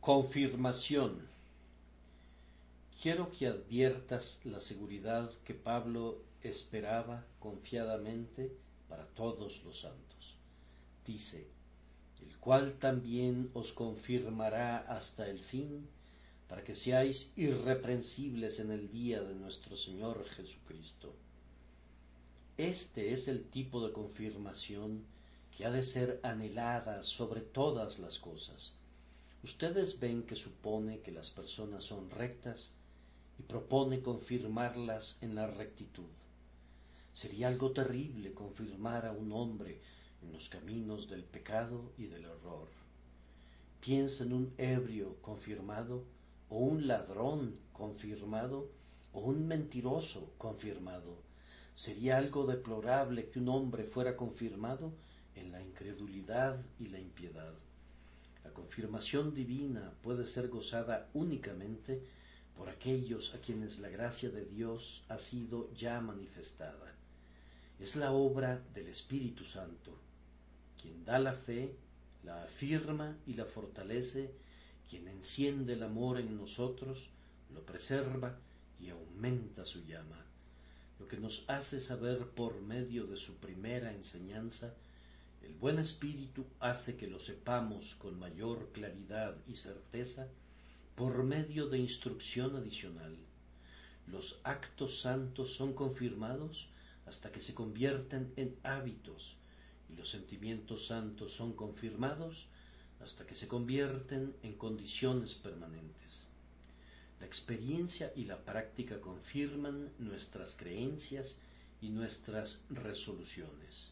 Confirmación. Quiero que adviertas la seguridad que Pablo esperaba confiadamente para todos los santos. Dice, el cual también os confirmará hasta el fin, para que seáis irreprensibles en el día de nuestro Señor Jesucristo. Este es el tipo de confirmación que ha de ser anhelada sobre todas las cosas Ustedes ven que supone que las personas son rectas y propone confirmarlas en la rectitud. Sería algo terrible confirmar a un hombre en los caminos del pecado y del error. Piensa en un ebrio confirmado, o un ladrón confirmado, o un mentiroso confirmado. Sería algo deplorable que un hombre fuera confirmado en la incredulidad y la impiedad. La confirmación divina puede ser gozada únicamente por aquellos a quienes la gracia de Dios ha sido ya manifestada. Es la obra del Espíritu Santo, quien da la fe, la afirma y la fortalece, quien enciende el amor en nosotros, lo preserva y aumenta su llama, lo que nos hace saber por medio de su primera enseñanza el buen espíritu hace que lo sepamos con mayor claridad y certeza por medio de instrucción adicional. Los actos santos son confirmados hasta que se convierten en hábitos y los sentimientos santos son confirmados hasta que se convierten en condiciones permanentes. La experiencia y la práctica confirman nuestras creencias y nuestras resoluciones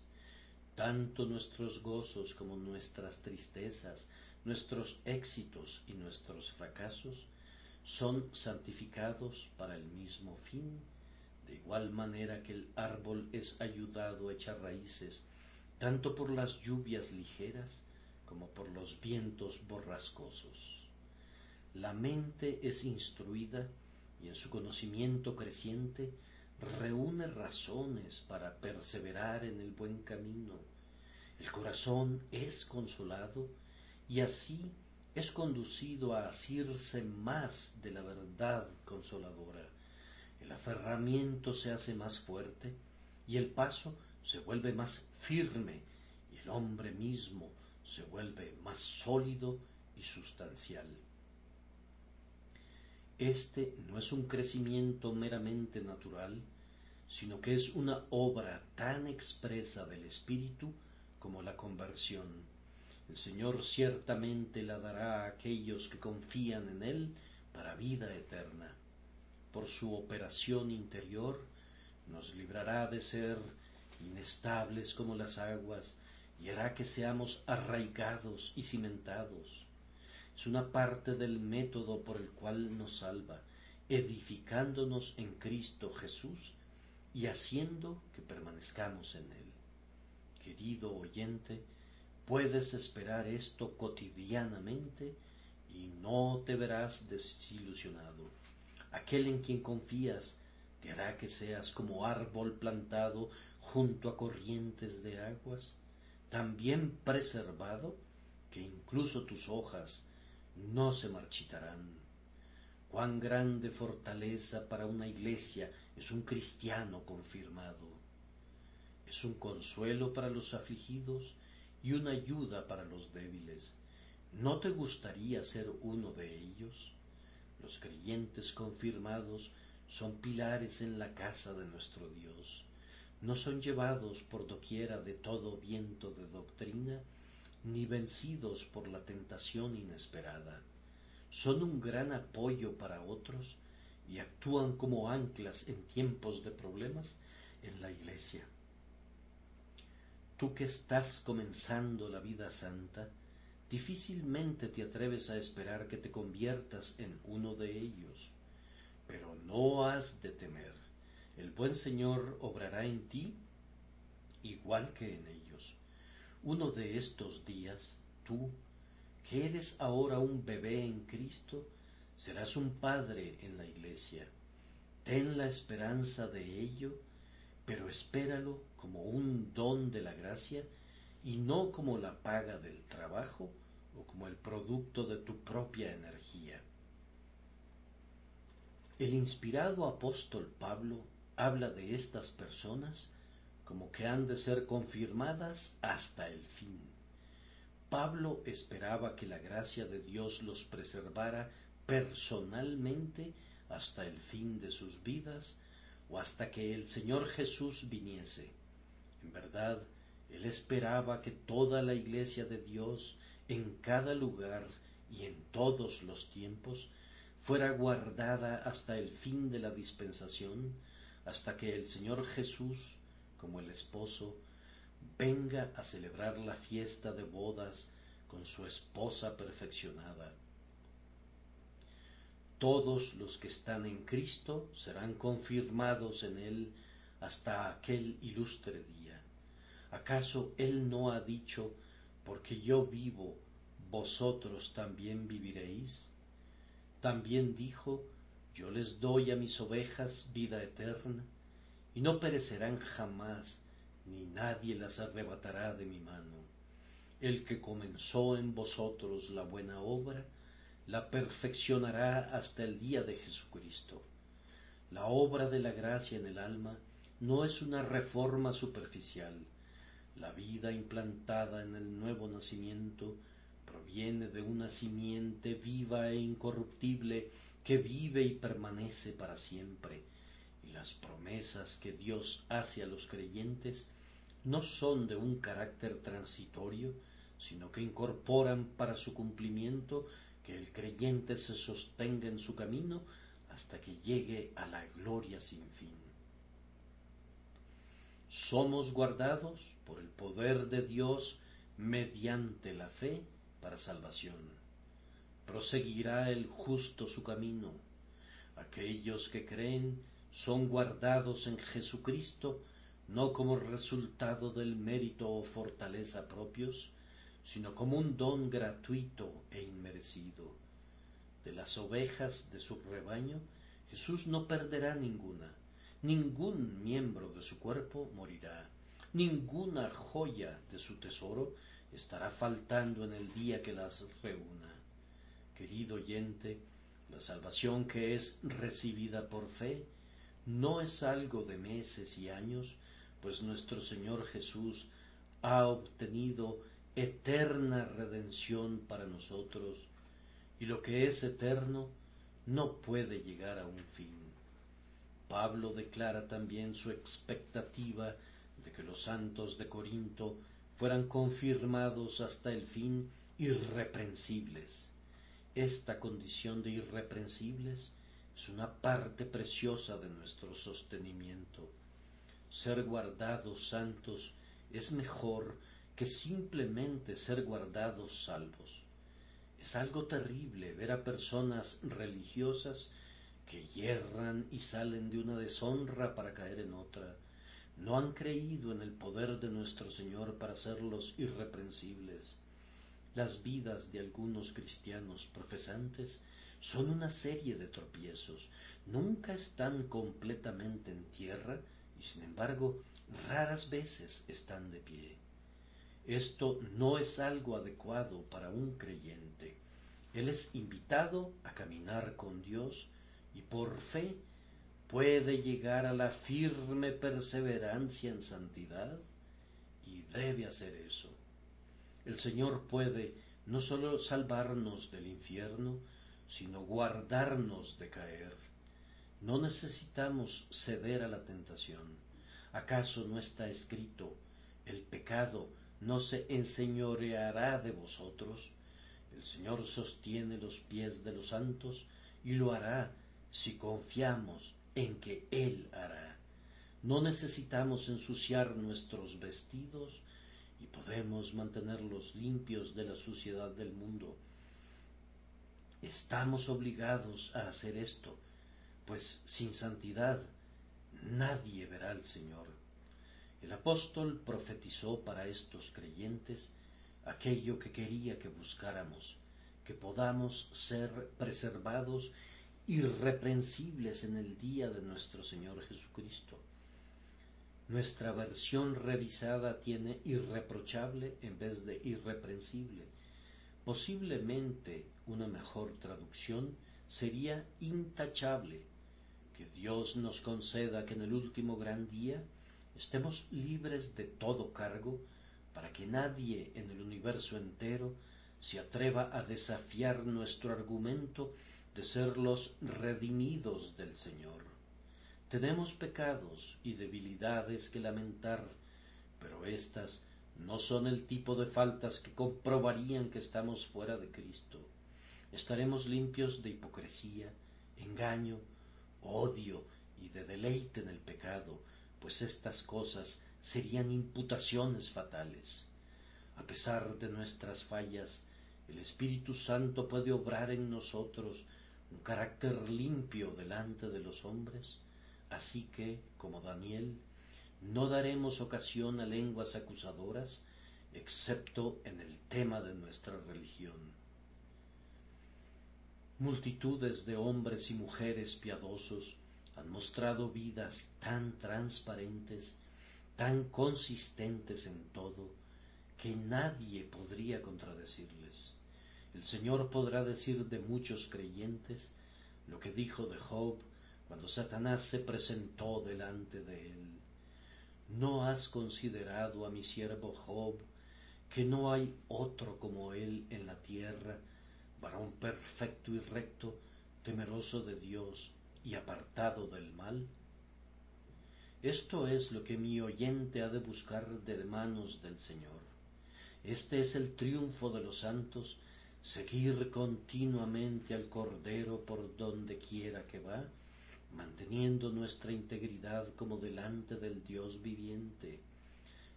tanto nuestros gozos como nuestras tristezas, nuestros éxitos y nuestros fracasos son santificados para el mismo fin, de igual manera que el árbol es ayudado a echar raíces, tanto por las lluvias ligeras como por los vientos borrascosos. La mente es instruida y en su conocimiento creciente reúne razones para perseverar en el buen camino. El corazón es consolado y así es conducido a asirse más de la verdad consoladora. El aferramiento se hace más fuerte y el paso se vuelve más firme y el hombre mismo se vuelve más sólido y sustancial. Este no es un crecimiento meramente natural, sino que es una obra tan expresa del Espíritu como la conversión. El Señor ciertamente la dará a aquellos que confían en Él para vida eterna. Por su operación interior nos librará de ser inestables como las aguas y hará que seamos arraigados y cimentados es una parte del método por el cual nos salva, edificándonos en Cristo Jesús y haciendo que permanezcamos en Él. Querido oyente, puedes esperar esto cotidianamente y no te verás desilusionado. Aquel en quien confías te hará que seas como árbol plantado junto a corrientes de aguas, tan bien preservado que incluso tus hojas no se marchitarán. Cuán grande fortaleza para una iglesia es un cristiano confirmado. Es un consuelo para los afligidos y una ayuda para los débiles. ¿No te gustaría ser uno de ellos? Los creyentes confirmados son pilares en la casa de nuestro Dios. No son llevados por doquiera de todo viento de doctrina, ni vencidos por la tentación inesperada. Son un gran apoyo para otros y actúan como anclas en tiempos de problemas en la iglesia. Tú que estás comenzando la vida santa, difícilmente te atreves a esperar que te conviertas en uno de ellos, pero no has de temer. El buen Señor obrará en ti igual que en ellos uno de estos días, tú, que eres ahora un bebé en Cristo, serás un padre en la iglesia. Ten la esperanza de ello, pero espéralo como un don de la gracia y no como la paga del trabajo o como el producto de tu propia energía. El inspirado apóstol Pablo habla de estas personas como que han de ser confirmadas hasta el fin. Pablo esperaba que la gracia de Dios los preservara personalmente hasta el fin de sus vidas o hasta que el Señor Jesús viniese. En verdad, él esperaba que toda la iglesia de Dios en cada lugar y en todos los tiempos fuera guardada hasta el fin de la dispensación, hasta que el Señor Jesús, como el esposo, venga a celebrar la fiesta de bodas con su esposa perfeccionada. Todos los que están en Cristo serán confirmados en Él hasta aquel ilustre día. ¿Acaso Él no ha dicho, porque yo vivo, vosotros también viviréis? También dijo, yo les doy a mis ovejas vida eterna, y no perecerán jamás, ni nadie las arrebatará de mi mano. El que comenzó en vosotros la buena obra, la perfeccionará hasta el día de Jesucristo. La obra de la gracia en el alma no es una reforma superficial. La vida implantada en el nuevo nacimiento proviene de una simiente viva e incorruptible que vive y permanece para siempre, las promesas que Dios hace a los creyentes no son de un carácter transitorio, sino que incorporan para su cumplimiento que el creyente se sostenga en su camino hasta que llegue a la gloria sin fin. Somos guardados por el poder de Dios mediante la fe para salvación. Proseguirá el justo su camino. Aquellos que creen son guardados en Jesucristo no como resultado del mérito o fortaleza propios, sino como un don gratuito e inmerecido. De las ovejas de su rebaño, Jesús no perderá ninguna, ningún miembro de su cuerpo morirá, ninguna joya de su tesoro estará faltando en el día que las reúna. Querido oyente, la salvación que es recibida por fe no es algo de meses y años, pues nuestro Señor Jesús ha obtenido eterna redención para nosotros, y lo que es eterno no puede llegar a un fin. Pablo declara también su expectativa de que los santos de Corinto fueran confirmados hasta el fin irreprensibles. Esta condición de irreprensibles es una parte preciosa de nuestro sostenimiento. Ser guardados santos es mejor que simplemente ser guardados salvos. Es algo terrible ver a personas religiosas que yerran y salen de una deshonra para caer en otra. No han creído en el poder de nuestro Señor para hacerlos irreprensibles. Las vidas de algunos cristianos profesantes son una serie de tropiezos. Nunca están completamente en tierra y sin embargo raras veces están de pie. Esto no es algo adecuado para un creyente. Él es invitado a caminar con Dios y por fe puede llegar a la firme perseverancia en santidad y debe hacer eso. El Señor puede no sólo salvarnos del infierno, sino guardarnos de caer. No necesitamos ceder a la tentación. ¿Acaso no está escrito el pecado no se enseñoreará de vosotros. El Señor sostiene los pies de los santos y lo hará si confiamos en que Él hará. No necesitamos ensuciar nuestros vestidos y podemos mantenerlos limpios de la suciedad del mundo. Estamos obligados a hacer esto, pues sin santidad nadie verá al Señor. El apóstol profetizó para estos creyentes aquello que quería que buscáramos, que podamos ser preservados irreprensibles en el día de nuestro Señor Jesucristo. Nuestra versión revisada tiene irreprochable en vez de irreprensible, Posiblemente una mejor traducción sería intachable. Que Dios nos conceda que en el último gran día estemos libres de todo cargo para que nadie en el universo entero se atreva a desafiar nuestro argumento de ser los redimidos del Señor. Tenemos pecados y debilidades que lamentar, pero éstas no son el tipo de faltas que comprobarían que estamos fuera de Cristo. Estaremos limpios de hipocresía, engaño, odio y de deleite en el pecado, pues estas cosas serían imputaciones fatales. A pesar de nuestras fallas, el Espíritu Santo puede obrar en nosotros un carácter limpio delante de los hombres, así que, como Daniel, no daremos ocasión a lenguas acusadoras, excepto en el tema de nuestra religión. Multitudes de hombres y mujeres piadosos han mostrado vidas tan transparentes, tan consistentes en todo, que nadie podría contradecirles. El Señor podrá decir de muchos creyentes lo que dijo de Job cuando Satanás se presentó delante de él. ¿No has considerado a mi siervo Job, que no hay otro como él en la tierra, varón perfecto y recto, temeroso de Dios y apartado del mal? Esto es lo que mi oyente ha de buscar de manos del Señor. Este es el triunfo de los santos, seguir continuamente al Cordero por donde quiera que va, manteniendo nuestra integridad como delante del Dios viviente,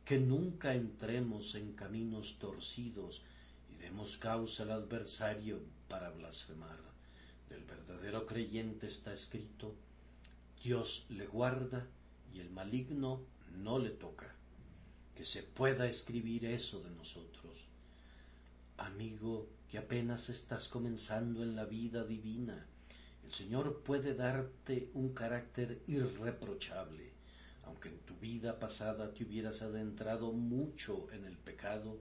que nunca entremos en caminos torcidos y demos causa al adversario para blasfemar. Del verdadero creyente está escrito, Dios le guarda y el maligno no le toca. Que se pueda escribir eso de nosotros. Amigo, que apenas estás comenzando en la vida divina, el Señor puede darte un carácter irreprochable. Aunque en tu vida pasada te hubieras adentrado mucho en el pecado,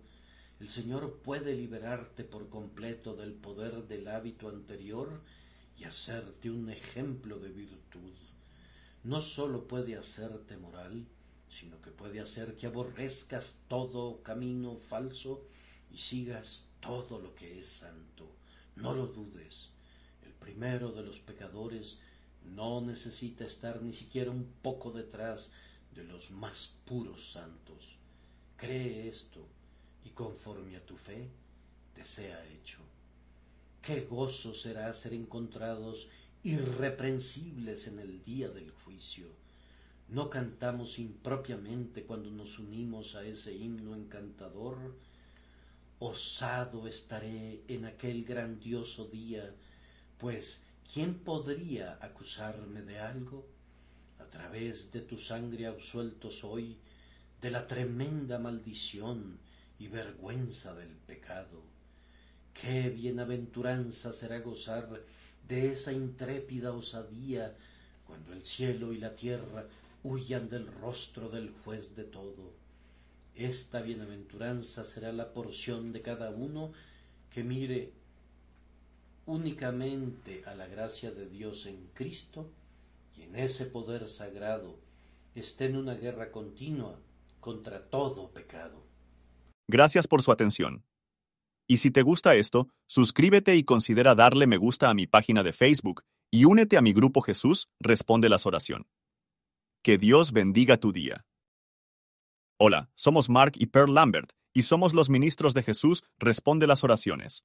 el Señor puede liberarte por completo del poder del hábito anterior y hacerte un ejemplo de virtud. No sólo puede hacerte moral, sino que puede hacer que aborrezcas todo camino falso y sigas todo lo que es santo. No lo dudes. Primero de los pecadores no necesita estar ni siquiera un poco detrás de los más puros santos. Cree esto y conforme a tu fe te sea hecho. Qué gozo será ser encontrados irreprensibles en el día del juicio. No cantamos impropiamente cuando nos unimos a ese himno encantador osado estaré en aquel grandioso día, pues ¿quién podría acusarme de algo? A través de tu sangre absuelto soy de la tremenda maldición y vergüenza del pecado. Qué bienaventuranza será gozar de esa intrépida osadía cuando el cielo y la tierra huyan del rostro del juez de todo. Esta bienaventuranza será la porción de cada uno que mire únicamente a la gracia de Dios en Cristo y en ese poder sagrado esté en una guerra continua contra todo pecado. Gracias por su atención. Y si te gusta esto, suscríbete y considera darle me gusta a mi página de Facebook y únete a mi grupo Jesús Responde las Oración. Que Dios bendiga tu día. Hola, somos Mark y Pearl Lambert, y somos los ministros de Jesús Responde las Oraciones.